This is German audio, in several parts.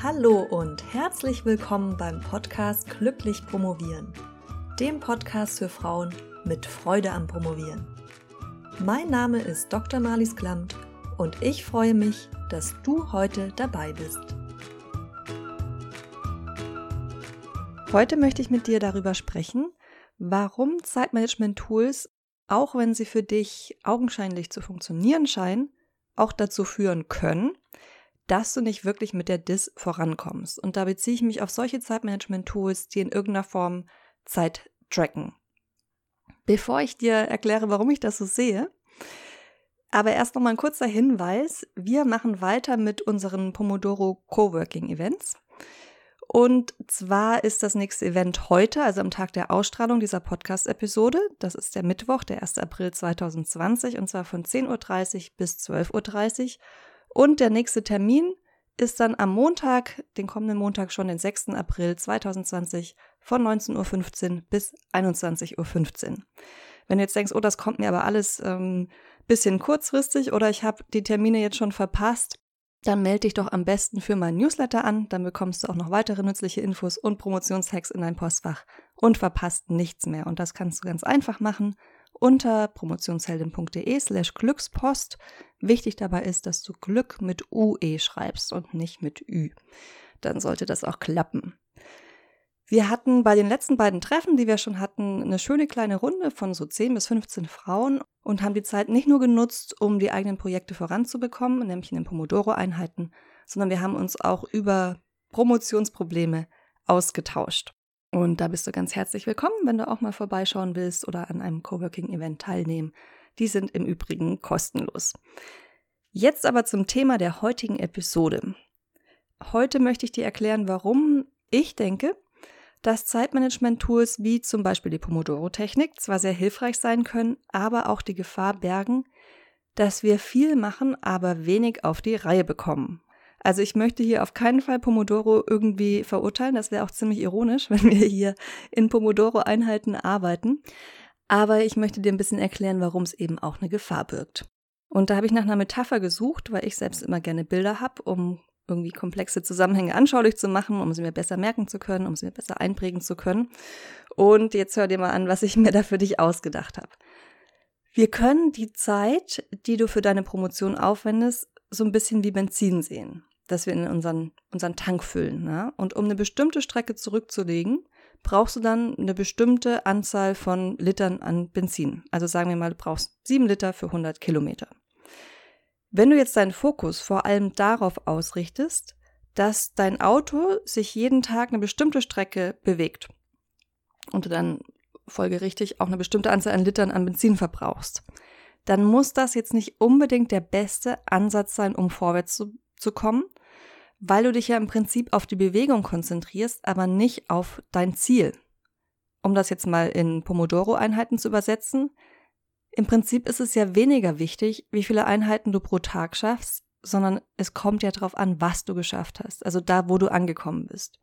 Hallo und herzlich willkommen beim Podcast Glücklich Promovieren, dem Podcast für Frauen mit Freude am Promovieren. Mein Name ist Dr. Marlies Klamt und ich freue mich, dass du heute dabei bist. Heute möchte ich mit dir darüber sprechen, warum Zeitmanagement-Tools, auch wenn sie für dich augenscheinlich zu funktionieren scheinen, auch dazu führen können, dass du nicht wirklich mit der DIS vorankommst. Und da beziehe ich mich auf solche Zeitmanagement-Tools, die in irgendeiner Form Zeit tracken. Bevor ich dir erkläre, warum ich das so sehe, aber erst noch mal ein kurzer Hinweis. Wir machen weiter mit unseren Pomodoro Coworking Events. Und zwar ist das nächste Event heute, also am Tag der Ausstrahlung dieser Podcast-Episode. Das ist der Mittwoch, der 1. April 2020, und zwar von 10.30 Uhr bis 12.30 Uhr. Und der nächste Termin ist dann am Montag, den kommenden Montag schon, den 6. April 2020 von 19.15 Uhr bis 21.15 Uhr. Wenn du jetzt denkst, oh, das kommt mir aber alles ähm, bisschen kurzfristig oder ich habe die Termine jetzt schon verpasst, dann melde dich doch am besten für mein Newsletter an, dann bekommst du auch noch weitere nützliche Infos und Promotionshacks in dein Postfach und verpasst nichts mehr. Und das kannst du ganz einfach machen unter promotionsheldin.de slash Glückspost. Wichtig dabei ist, dass du Glück mit UE schreibst und nicht mit Ü. Dann sollte das auch klappen. Wir hatten bei den letzten beiden Treffen, die wir schon hatten, eine schöne kleine Runde von so 10 bis 15 Frauen und haben die Zeit nicht nur genutzt, um die eigenen Projekte voranzubekommen, nämlich in den Pomodoro-Einheiten, sondern wir haben uns auch über Promotionsprobleme ausgetauscht. Und da bist du ganz herzlich willkommen, wenn du auch mal vorbeischauen willst oder an einem Coworking-Event teilnehmen. Die sind im Übrigen kostenlos. Jetzt aber zum Thema der heutigen Episode. Heute möchte ich dir erklären, warum ich denke, dass Zeitmanagement-Tools wie zum Beispiel die Pomodoro-Technik zwar sehr hilfreich sein können, aber auch die Gefahr bergen, dass wir viel machen, aber wenig auf die Reihe bekommen. Also ich möchte hier auf keinen Fall Pomodoro irgendwie verurteilen. Das wäre auch ziemlich ironisch, wenn wir hier in Pomodoro-Einheiten arbeiten. Aber ich möchte dir ein bisschen erklären, warum es eben auch eine Gefahr birgt. Und da habe ich nach einer Metapher gesucht, weil ich selbst immer gerne Bilder habe, um irgendwie komplexe Zusammenhänge anschaulich zu machen, um sie mir besser merken zu können, um sie mir besser einprägen zu können. Und jetzt hör dir mal an, was ich mir da für dich ausgedacht habe. Wir können die Zeit, die du für deine Promotion aufwendest, so ein bisschen wie Benzin sehen, dass wir in unseren, unseren Tank füllen. Ne? Und um eine bestimmte Strecke zurückzulegen, brauchst du dann eine bestimmte Anzahl von Litern an Benzin. Also sagen wir mal, du brauchst sieben Liter für 100 Kilometer. Wenn du jetzt deinen Fokus vor allem darauf ausrichtest, dass dein Auto sich jeden Tag eine bestimmte Strecke bewegt und du dann folgerichtig auch eine bestimmte Anzahl an Litern an Benzin verbrauchst, dann muss das jetzt nicht unbedingt der beste Ansatz sein, um vorwärts zu, zu kommen, weil du dich ja im Prinzip auf die Bewegung konzentrierst, aber nicht auf dein Ziel. Um das jetzt mal in Pomodoro-Einheiten zu übersetzen, im Prinzip ist es ja weniger wichtig, wie viele Einheiten du pro Tag schaffst, sondern es kommt ja darauf an, was du geschafft hast, also da, wo du angekommen bist.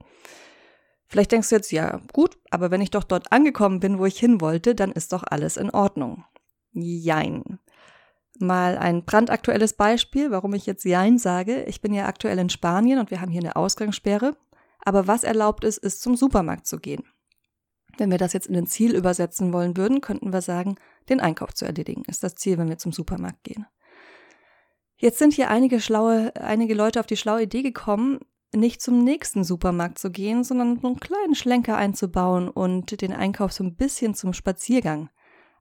Vielleicht denkst du jetzt, ja, gut, aber wenn ich doch dort angekommen bin, wo ich hin wollte, dann ist doch alles in Ordnung. Jein. Mal ein brandaktuelles Beispiel, warum ich jetzt Jein sage. Ich bin ja aktuell in Spanien und wir haben hier eine Ausgangssperre. Aber was erlaubt ist, ist zum Supermarkt zu gehen. Wenn wir das jetzt in ein Ziel übersetzen wollen würden, könnten wir sagen, den Einkauf zu erledigen, ist das Ziel, wenn wir zum Supermarkt gehen. Jetzt sind hier einige schlaue, einige Leute auf die schlaue Idee gekommen, nicht zum nächsten Supermarkt zu gehen, sondern so einen kleinen Schlenker einzubauen und den Einkauf so ein bisschen zum Spaziergang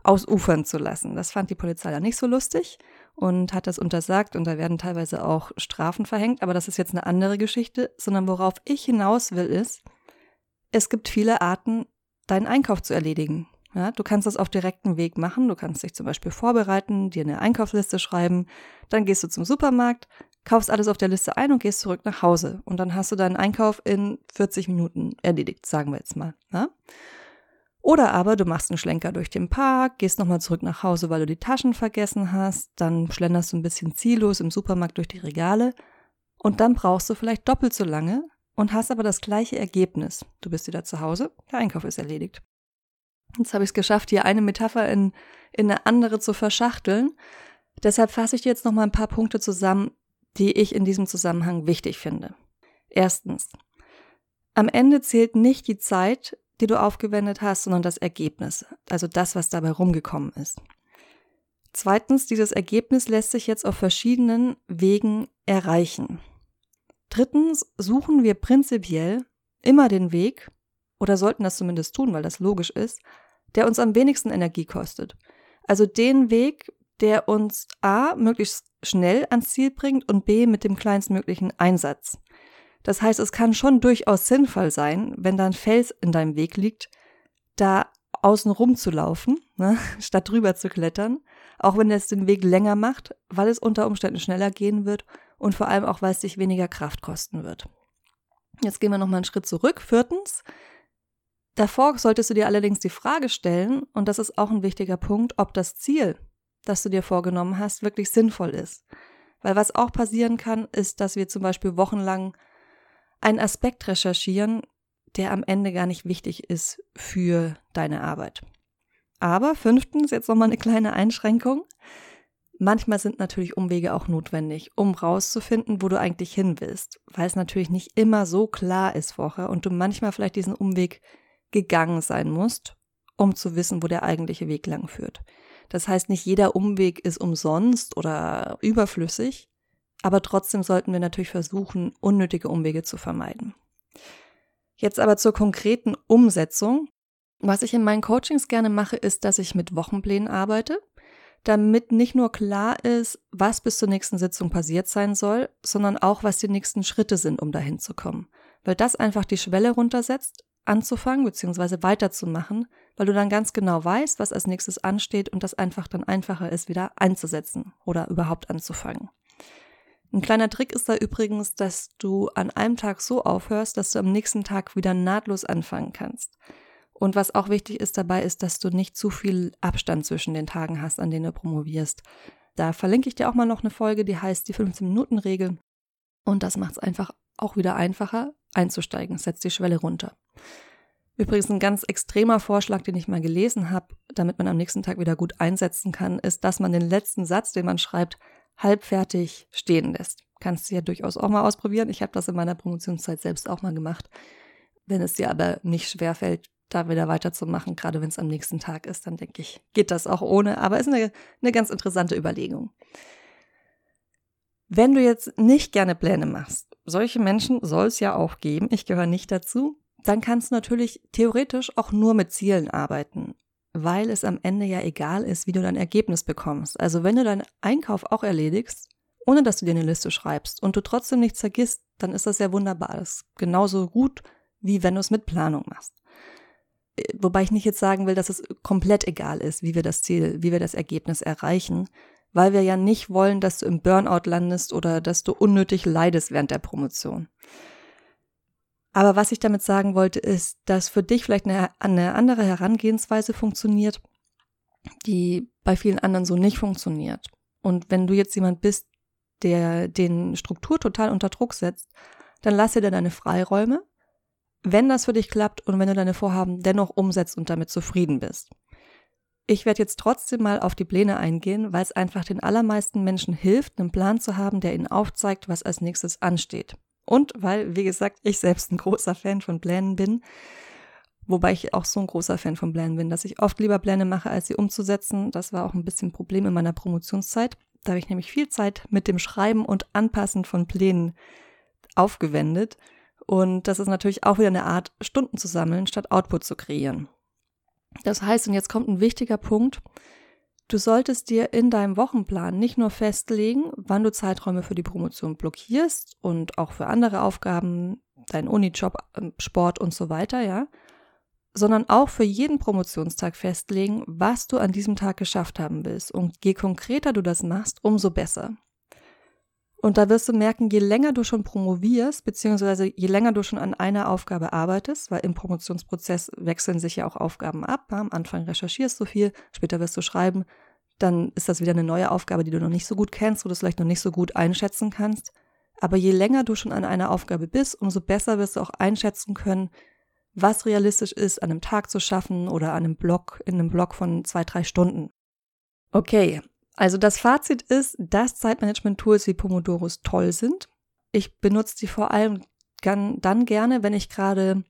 ausufern zu lassen. Das fand die Polizei ja nicht so lustig und hat das untersagt und da werden teilweise auch Strafen verhängt, aber das ist jetzt eine andere Geschichte, sondern worauf ich hinaus will ist, es gibt viele Arten, deinen Einkauf zu erledigen. Ja, du kannst das auf direktem Weg machen. Du kannst dich zum Beispiel vorbereiten, dir eine Einkaufsliste schreiben. Dann gehst du zum Supermarkt, kaufst alles auf der Liste ein und gehst zurück nach Hause. Und dann hast du deinen Einkauf in 40 Minuten erledigt, sagen wir jetzt mal. Ja? Oder aber du machst einen Schlenker durch den Park, gehst nochmal zurück nach Hause, weil du die Taschen vergessen hast. Dann schlenderst du ein bisschen ziellos im Supermarkt durch die Regale. Und dann brauchst du vielleicht doppelt so lange und hast aber das gleiche Ergebnis. Du bist wieder zu Hause, der Einkauf ist erledigt. Jetzt habe ich es geschafft, hier eine Metapher in, in eine andere zu verschachteln. Deshalb fasse ich dir jetzt noch mal ein paar Punkte zusammen, die ich in diesem Zusammenhang wichtig finde. Erstens. Am Ende zählt nicht die Zeit, die du aufgewendet hast, sondern das Ergebnis, also das, was dabei rumgekommen ist. Zweitens, dieses Ergebnis lässt sich jetzt auf verschiedenen Wegen erreichen. Drittens, suchen wir prinzipiell immer den Weg, oder sollten das zumindest tun, weil das logisch ist, der uns am wenigsten Energie kostet. Also den Weg, der uns A möglichst schnell ans Ziel bringt und B mit dem kleinstmöglichen Einsatz. Das heißt, es kann schon durchaus sinnvoll sein, wenn da ein Fels in deinem Weg liegt, da außen rum zu laufen, ne, statt drüber zu klettern, auch wenn es den Weg länger macht, weil es unter Umständen schneller gehen wird und vor allem auch, weil es dich weniger Kraft kosten wird. Jetzt gehen wir nochmal einen Schritt zurück. Viertens, davor solltest du dir allerdings die Frage stellen, und das ist auch ein wichtiger Punkt, ob das Ziel, das du dir vorgenommen hast, wirklich sinnvoll ist. Weil was auch passieren kann, ist, dass wir zum Beispiel wochenlang einen Aspekt recherchieren, der am Ende gar nicht wichtig ist für deine Arbeit. Aber fünftens, jetzt nochmal eine kleine Einschränkung. Manchmal sind natürlich Umwege auch notwendig, um rauszufinden, wo du eigentlich hin willst, weil es natürlich nicht immer so klar ist vorher und du manchmal vielleicht diesen Umweg gegangen sein musst, um zu wissen, wo der eigentliche Weg lang führt. Das heißt, nicht jeder Umweg ist umsonst oder überflüssig, aber trotzdem sollten wir natürlich versuchen, unnötige Umwege zu vermeiden. Jetzt aber zur konkreten Umsetzung. Was ich in meinen Coachings gerne mache, ist, dass ich mit Wochenplänen arbeite, damit nicht nur klar ist, was bis zur nächsten Sitzung passiert sein soll, sondern auch, was die nächsten Schritte sind, um dahin zu kommen. Weil das einfach die Schwelle runtersetzt, anzufangen bzw. weiterzumachen, weil du dann ganz genau weißt, was als nächstes ansteht und das einfach dann einfacher ist, wieder einzusetzen oder überhaupt anzufangen. Ein kleiner Trick ist da übrigens, dass du an einem Tag so aufhörst, dass du am nächsten Tag wieder nahtlos anfangen kannst. Und was auch wichtig ist dabei, ist, dass du nicht zu viel Abstand zwischen den Tagen hast, an denen du promovierst. Da verlinke ich dir auch mal noch eine Folge, die heißt die 15-Minuten-Regel. Und das macht es einfach auch wieder einfacher, einzusteigen, setzt die Schwelle runter. Übrigens ein ganz extremer Vorschlag, den ich mal gelesen habe, damit man am nächsten Tag wieder gut einsetzen kann, ist, dass man den letzten Satz, den man schreibt, halbfertig stehen lässt. Kannst du ja durchaus auch mal ausprobieren. Ich habe das in meiner Promotionszeit selbst auch mal gemacht. Wenn es dir aber nicht schwerfällt, da wieder weiterzumachen, gerade wenn es am nächsten Tag ist, dann denke ich, geht das auch ohne. Aber ist eine, eine ganz interessante Überlegung. Wenn du jetzt nicht gerne Pläne machst, solche Menschen soll es ja auch geben, ich gehöre nicht dazu, dann kannst du natürlich theoretisch auch nur mit Zielen arbeiten weil es am Ende ja egal ist, wie du dein Ergebnis bekommst. Also wenn du deinen Einkauf auch erledigst, ohne dass du dir eine Liste schreibst und du trotzdem nichts vergisst, dann ist das ja wunderbar. Das ist genauso gut, wie wenn du es mit Planung machst. Äh, wobei ich nicht jetzt sagen will, dass es komplett egal ist, wie wir das Ziel, wie wir das Ergebnis erreichen, weil wir ja nicht wollen, dass du im Burnout landest oder dass du unnötig leidest während der Promotion. Aber was ich damit sagen wollte, ist, dass für dich vielleicht eine, eine andere Herangehensweise funktioniert, die bei vielen anderen so nicht funktioniert. Und wenn du jetzt jemand bist, der den Struktur total unter Druck setzt, dann lass dir deine Freiräume, wenn das für dich klappt und wenn du deine Vorhaben dennoch umsetzt und damit zufrieden bist. Ich werde jetzt trotzdem mal auf die Pläne eingehen, weil es einfach den allermeisten Menschen hilft, einen Plan zu haben, der ihnen aufzeigt, was als nächstes ansteht. Und weil, wie gesagt, ich selbst ein großer Fan von Plänen bin, wobei ich auch so ein großer Fan von Plänen bin, dass ich oft lieber Pläne mache, als sie umzusetzen. Das war auch ein bisschen ein Problem in meiner Promotionszeit. Da habe ich nämlich viel Zeit mit dem Schreiben und Anpassen von Plänen aufgewendet. Und das ist natürlich auch wieder eine Art, Stunden zu sammeln, statt Output zu kreieren. Das heißt, und jetzt kommt ein wichtiger Punkt, Du solltest dir in deinem Wochenplan nicht nur festlegen, wann du Zeiträume für die Promotion blockierst und auch für andere Aufgaben, deinen Unijob, ähm, Sport und so weiter, ja, sondern auch für jeden Promotionstag festlegen, was du an diesem Tag geschafft haben willst. Und je konkreter du das machst, umso besser. Und da wirst du merken, je länger du schon promovierst, beziehungsweise je länger du schon an einer Aufgabe arbeitest, weil im Promotionsprozess wechseln sich ja auch Aufgaben ab. Am Anfang recherchierst du viel, später wirst du schreiben, dann ist das wieder eine neue Aufgabe, die du noch nicht so gut kennst, wo du es vielleicht noch nicht so gut einschätzen kannst. Aber je länger du schon an einer Aufgabe bist, umso besser wirst du auch einschätzen können, was realistisch ist, an einem Tag zu schaffen oder an einem Block, in einem Block von zwei, drei Stunden. Okay, also das Fazit ist, dass Zeitmanagement-Tools wie Pomodoros toll sind. Ich benutze sie vor allem dann gerne, wenn ich gerade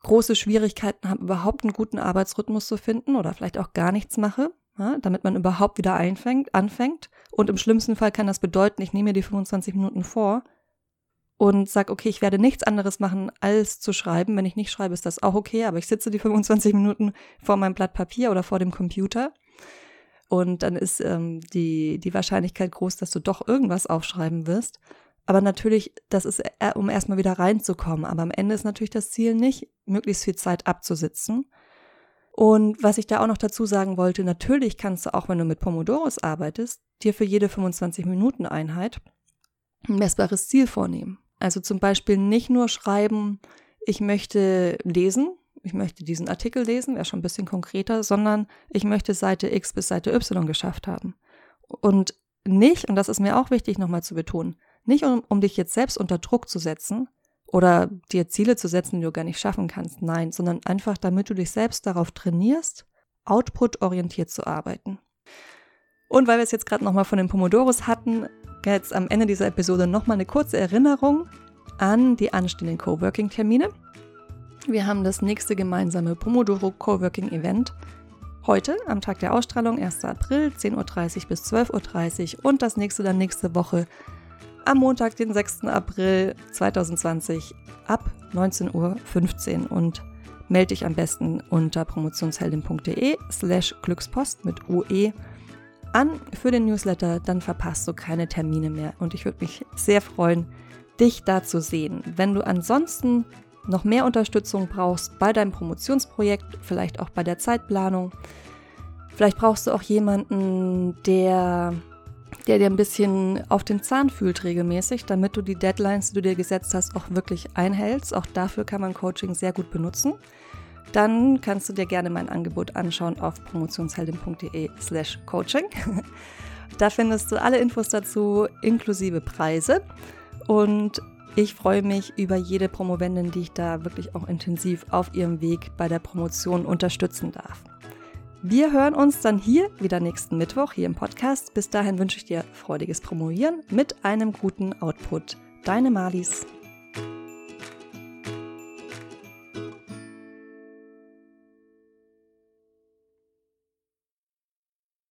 große Schwierigkeiten habe, überhaupt einen guten Arbeitsrhythmus zu finden oder vielleicht auch gar nichts mache, ja, damit man überhaupt wieder einfängt, anfängt. Und im schlimmsten Fall kann das bedeuten, ich nehme mir die 25 Minuten vor und sage, okay, ich werde nichts anderes machen, als zu schreiben. Wenn ich nicht schreibe, ist das auch okay, aber ich sitze die 25 Minuten vor meinem Blatt Papier oder vor dem Computer. Und dann ist ähm, die, die Wahrscheinlichkeit groß, dass du doch irgendwas aufschreiben wirst. Aber natürlich, das ist, äh, um erstmal wieder reinzukommen. Aber am Ende ist natürlich das Ziel nicht, möglichst viel Zeit abzusitzen. Und was ich da auch noch dazu sagen wollte, natürlich kannst du auch, wenn du mit Pomodoros arbeitest, dir für jede 25 Minuten Einheit ein messbares Ziel vornehmen. Also zum Beispiel nicht nur schreiben, ich möchte lesen, ich möchte diesen Artikel lesen, wäre schon ein bisschen konkreter, sondern ich möchte Seite X bis Seite Y geschafft haben. Und nicht, und das ist mir auch wichtig nochmal zu betonen, nicht um, um dich jetzt selbst unter Druck zu setzen oder dir Ziele zu setzen, die du gar nicht schaffen kannst, nein, sondern einfach, damit du dich selbst darauf trainierst, output-orientiert zu arbeiten. Und weil wir es jetzt gerade nochmal von den Pomodoros hatten, jetzt am Ende dieser Episode nochmal eine kurze Erinnerung an die anstehenden Coworking-Termine. Wir haben das nächste gemeinsame Pomodoro Coworking Event heute am Tag der Ausstrahlung, 1. April, 10.30 Uhr bis 12.30 Uhr und das nächste dann nächste Woche am Montag, den 6. April 2020 ab 19.15 Uhr und melde dich am besten unter promotionsheldin.de slash Glückspost mit UE an für den Newsletter, dann verpasst du keine Termine mehr und ich würde mich sehr freuen, dich da zu sehen. Wenn du ansonsten noch mehr Unterstützung brauchst bei deinem Promotionsprojekt, vielleicht auch bei der Zeitplanung, vielleicht brauchst du auch jemanden, der der dir ein bisschen auf den Zahn fühlt regelmäßig, damit du die Deadlines, die du dir gesetzt hast, auch wirklich einhältst. Auch dafür kann man Coaching sehr gut benutzen. Dann kannst du dir gerne mein Angebot anschauen auf promotionsheldin.de slash coaching. Da findest du alle Infos dazu, inklusive Preise. Und ich freue mich über jede Promovendin, die ich da wirklich auch intensiv auf ihrem Weg bei der Promotion unterstützen darf. Wir hören uns dann hier wieder nächsten Mittwoch hier im Podcast. Bis dahin wünsche ich dir freudiges Promovieren mit einem guten Output. Deine Malis.